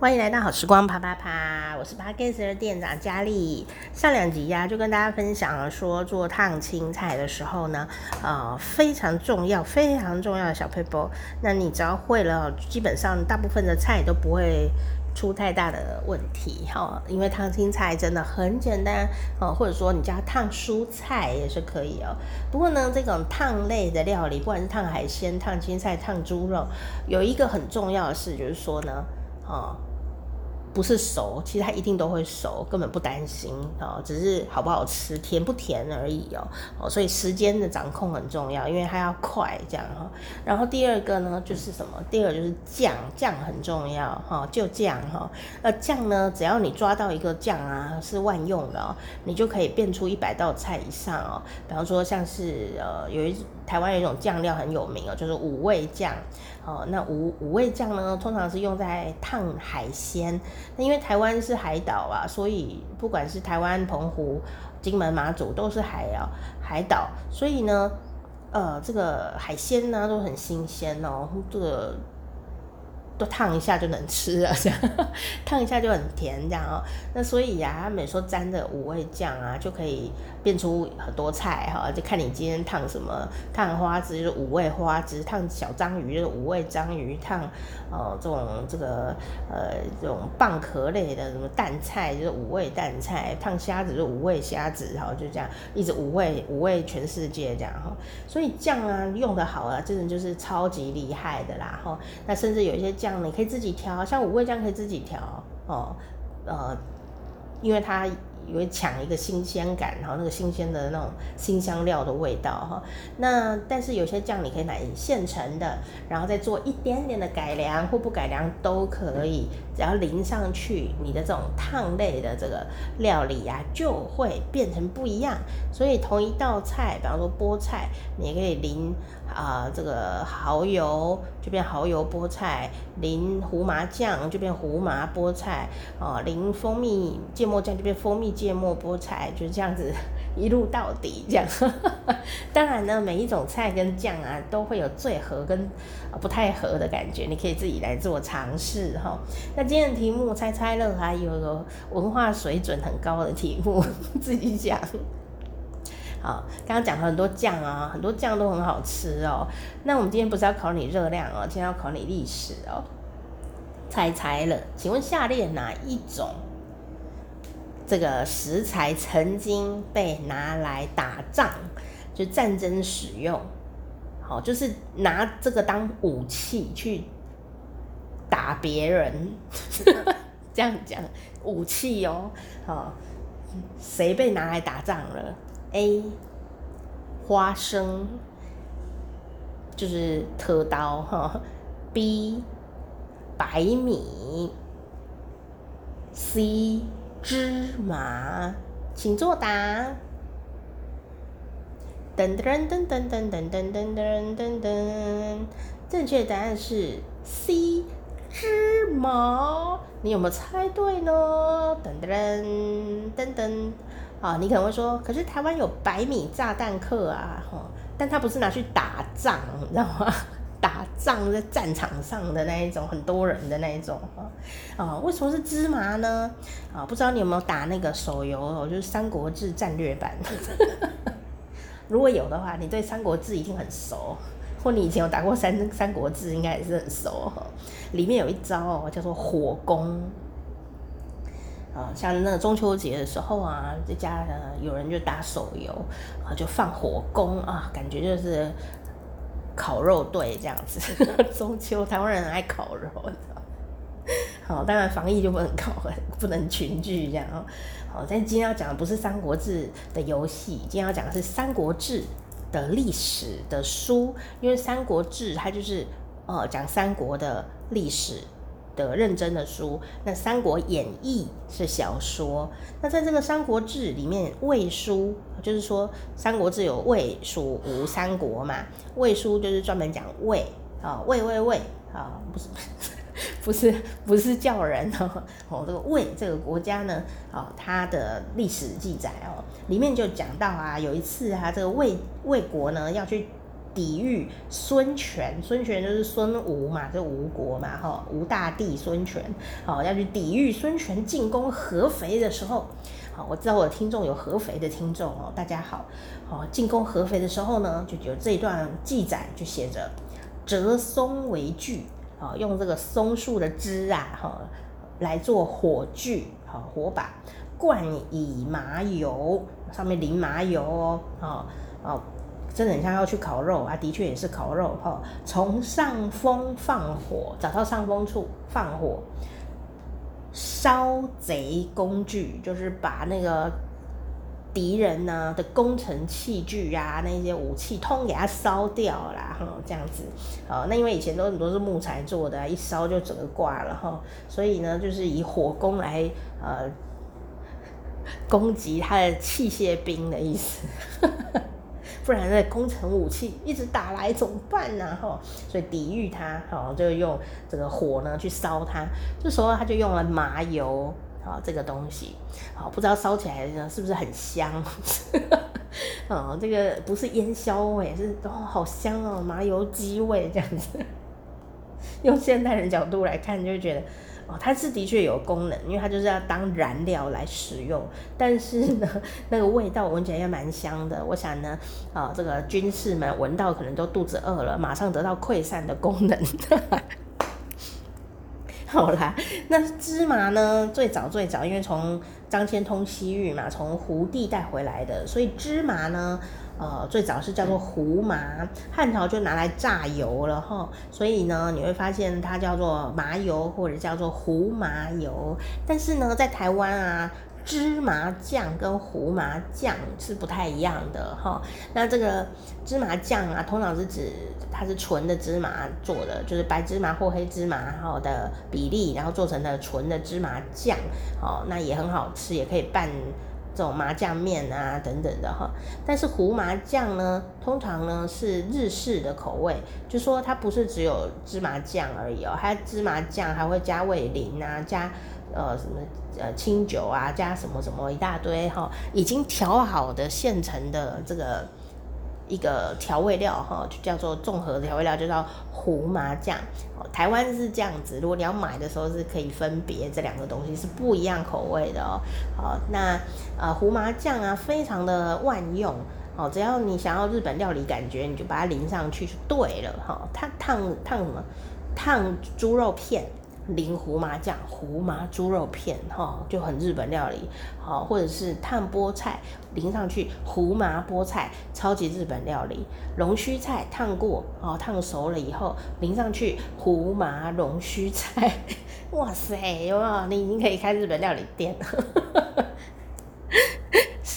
欢迎来到好时光啪啪啪，我是 Podcast 的店长佳丽。上两集呀、就跟大家分享了说做烫青菜的时候呢，呃，非常重要、非常重要的小撇步。那你只要会了，基本上大部分的菜都不会出太大的问题哈。因为烫青菜真的很简单哦，或者说你家烫蔬菜也是可以哦。不过呢，这种烫类的料理，不管是烫海鲜、烫青菜、烫猪肉，有一个很重要的事就是说呢，哦。不是熟，其实它一定都会熟，根本不担心哦，只是好不好吃、甜不甜而已哦哦，所以时间的掌控很重要，因为它要快这样哈。然后第二个呢，就是什么？第二就是酱，酱很重要哈，就酱哈。那酱呢，只要你抓到一个酱啊是万用的哦，你就可以变出一百道菜以上哦。比方说像是呃，有一台湾有一种酱料很有名哦，就是五味酱哦。那五五味酱呢，通常是用在烫海鲜。那因为台湾是海岛啊，所以不管是台湾、澎湖、金门、马祖都是海啊海岛，所以呢，呃，这个海鲜呢都很新鲜哦，这个。都烫一下就能吃了，这样 烫一下就很甜，这样哦。那所以呀、啊，他们说沾着五味酱啊，就可以变出很多菜哈。就看你今天烫什么，烫花枝就是五味花枝，烫小章鱼就是五味章鱼，烫哦这种这个呃这种蚌壳类的什么淡菜就是五味淡菜，烫虾子就是五味虾子然后，就这样一直五味五味全世界这样哈。所以酱啊用得好啊，真的就是超级厉害的啦哈。那甚至有一些酱。你可以自己调，像五味酱可以自己调哦，呃，因为它。也会抢一个新鲜感，然后那个新鲜的那种新香料的味道哈。那但是有些酱你可以买现成的，然后再做一点点的改良或不改良都可以，只要淋上去，你的这种烫类的这个料理呀、啊，就会变成不一样。所以同一道菜，比方说菠菜，你也可以淋啊、这个蚝油就变蚝油菠菜，淋胡麻酱就变胡麻菠菜哦，淋蜂蜜芥末酱就变蜂蜜。芥末菠菜就是这样子 一路到底这样，当然呢，每一种菜跟酱啊都会有最合跟不太合的感觉，你可以自己来做尝试哈。那今天的题目猜猜乐，还有文化水准很高的题目，自己讲。好，刚刚讲了很多酱啊，很多酱都很好吃哦。那我们今天不是要考你热量哦，今天要考你历史哦。猜猜乐，请问下列哪一种？这个食材曾经被拿来打仗，就战争使用，好，就是拿这个当武器去打别人，这样讲武器哦，好，谁被拿来打仗了？A. 花生，就是特刀哈。B. 白米。C. 芝麻，请作答。噔噔噔噔噔噔噔噔噔噔噔，正确答案是 C，芝麻。你有没有猜对呢？噔噔噔噔，啊，你可能会说，可是台湾有百米炸弹客啊，哈，但他不是拿去打仗，你知道吗？打仗在战场上的那一种，很多人的那一种啊啊，为什么是芝麻呢？啊，不知道你有没有打那个手游，就是《三国志战略版》。如果有的话，你对《三国志》一定很熟，或你以前有打过三《三国志》，应该也是很熟哈。里面有一招，叫做火攻。啊，像那个中秋节的时候啊，这家呢有人就打手游啊，就放火攻啊，感觉就是。烤肉队这样子，中秋台湾人很爱烤肉，好，当然防疫就不能烤，不能群聚这样哦。好，但今天要讲的不是《三国志》的游戏，今天要讲的是《三国志》的历史的书，因为《三国志》它就是呃讲三国的历史。的认真的书，那《三国演义》是小说。那在这个《三国志》里面，魏书就是说，《三国志》有魏、蜀、吴三国嘛？魏书就是专门讲魏啊，魏魏魏啊，不是不是不是叫人哦。哦，这个魏这个国家呢，啊，它的历史记载哦，里面就讲到啊，有一次啊，这个魏魏国呢要去。抵御孙权，孙权就是孙吴嘛，就吴国嘛，哈，吴大帝孙权，好，要去抵御孙权进攻合肥的时候，好，我知道我的听众有合肥的听众哦，大家好，好，进攻合肥的时候呢，就有这一段记载，就写着折松为锯，啊，用这个松树的枝啊，哈，来做火炬，好，火把，灌以麻油，上面淋麻油哦，啊，哦。真的很像要去烤肉啊，的确也是烤肉哈。从上风放火，找到上风处放火，烧贼工具，就是把那个敌人呢、的工程器具啊，那些武器通给它烧掉啦。哈，这样子。好，那因为以前都很多是木材做的，一烧就整个挂了哈，所以呢，就是以火攻来呃攻击他的器械兵的意思。不然那工程武器一直打来怎么办呢？哈，所以抵御它，好，就用这个火呢去烧它。这时候他就用了麻油，好，这个东西，好，不知道烧起来呢是不是很香？哦，这个不是烟硝味，是哦，好香哦，麻油鸡味这样子。用现代人角度来看，就觉得。它是的确有功能，因为它就是要当燃料来使用。但是呢，那个味道闻起来也蛮香的。我想呢，啊，这个军士们闻到可能都肚子饿了，马上得到溃散的功能。好啦，那芝麻呢？最早最早，因为从张骞通西域嘛，从胡地带回来的，所以芝麻呢。呃，最早是叫做胡麻，汉朝就拿来榨油了哈，所以呢，你会发现它叫做麻油或者叫做胡麻油。但是呢，在台湾啊，芝麻酱跟胡麻酱是不太一样的哈。那这个芝麻酱啊，通常是指它是纯的芝麻做的，就是白芝麻或黑芝麻好的比例，然后做成的纯的芝麻酱，哦，那也很好吃，也可以拌。这种麻酱面啊等等的哈，但是胡麻酱呢，通常呢是日式的口味，就说它不是只有芝麻酱而已哦，它芝麻酱还会加味淋啊，加呃什么呃清酒啊，加什么什么一大堆哈，已经调好的现成的这个。一个调味料哈，就叫做综合调味料，就叫胡麻酱。哦台湾是这样子，如果你要买的时候是可以分别这两个东西是不一样口味的哦。好，那呃胡麻酱啊，非常的万用哦，只要你想要日本料理感觉，你就把它淋上去就对了哈。它烫烫什么？烫猪肉片。淋胡麻酱，胡麻猪肉片，哈，就很日本料理，好，或者是烫菠菜，淋上去胡麻菠菜，超级日本料理。龙须菜烫过，哦，烫熟了以后淋上去胡麻龙须菜，哇塞，哇？你已经可以开日本料理店了。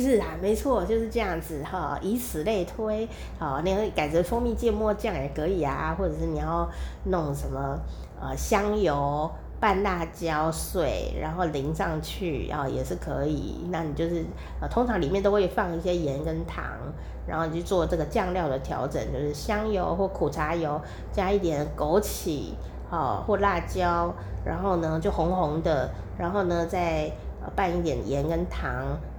是啊，没错，就是这样子哈，以此类推，好，你改成蜂蜜芥末酱也可以啊，或者是你要弄什么呃香油拌辣椒碎，然后淋上去啊也是可以。那你就是呃通常里面都会放一些盐跟糖，然后你去做这个酱料的调整，就是香油或苦茶油加一点枸杞，好或辣椒，然后呢就红红的，然后呢再。拌一点盐跟糖，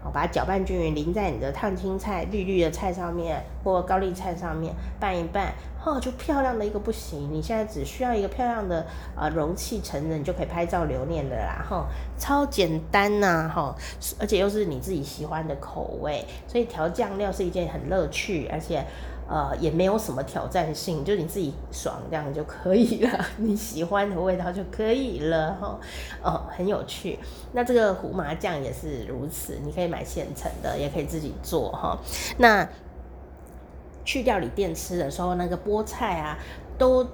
把它搅拌均匀，淋在你的烫青菜绿绿的菜上面，或高丽菜上面拌一拌，哦，就漂亮的一个不行。你现在只需要一个漂亮的呃容器盛着，你就可以拍照留念的啦，哈，超简单呐，哈，而且又是你自己喜欢的口味，所以调酱料是一件很乐趣，而且。呃，也没有什么挑战性，就你自己爽这样就可以了，你喜欢的味道就可以了哈。哦，很有趣。那这个胡麻酱也是如此，你可以买现成的，也可以自己做哈。那去料理店吃的时候，那个菠菜啊，都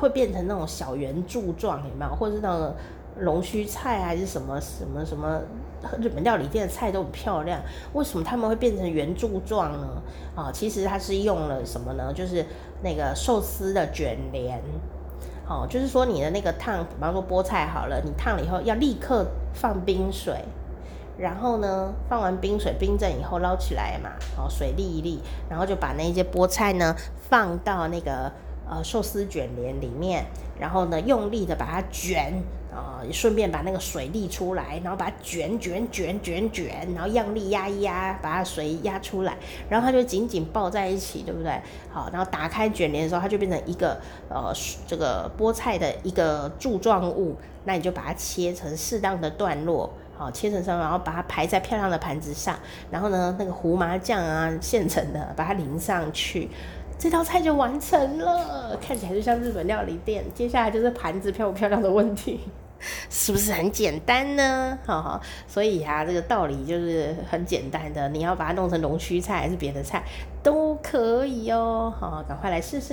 会变成那种小圆柱状，有没有？或者是那个。龙须菜还是什么什么什么，日本料理店的菜都很漂亮，为什么他们会变成圆柱状呢？啊，其实它是用了什么呢？就是那个寿司的卷帘，哦，就是说你的那个烫，比方说菠菜好了，你烫了以后要立刻放冰水，然后呢，放完冰水冰镇以后捞起来嘛，哦，水沥一沥，然后就把那些菠菜呢放到那个呃寿司卷帘里面，然后呢用力的把它卷。啊，啊，顺便把那个水沥出来，然后把它卷卷卷卷卷，然后样力压一压，把它水压出来，然后它就紧紧抱在一起，对不对？好，然后打开卷帘的时候，它就变成一个呃这个菠菜的一个柱状物，那你就把它切成适当的段落，好，切成什么，然后把它排在漂亮的盘子上，然后呢，那个胡麻酱啊，现成的，把它淋上去。这道菜就完成了，看起来就像日本料理店。接下来就是盘子漂不漂亮的问题，是不是很简单呢？哈哈，所以啊，这个道理就是很简单的，你要把它弄成龙须菜还是别的菜都可以哦。好，赶快来试试